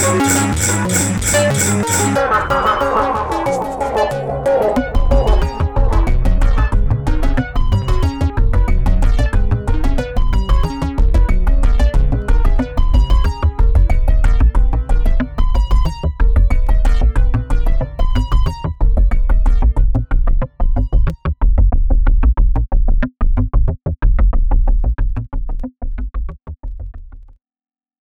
dun, dun, dun, dun.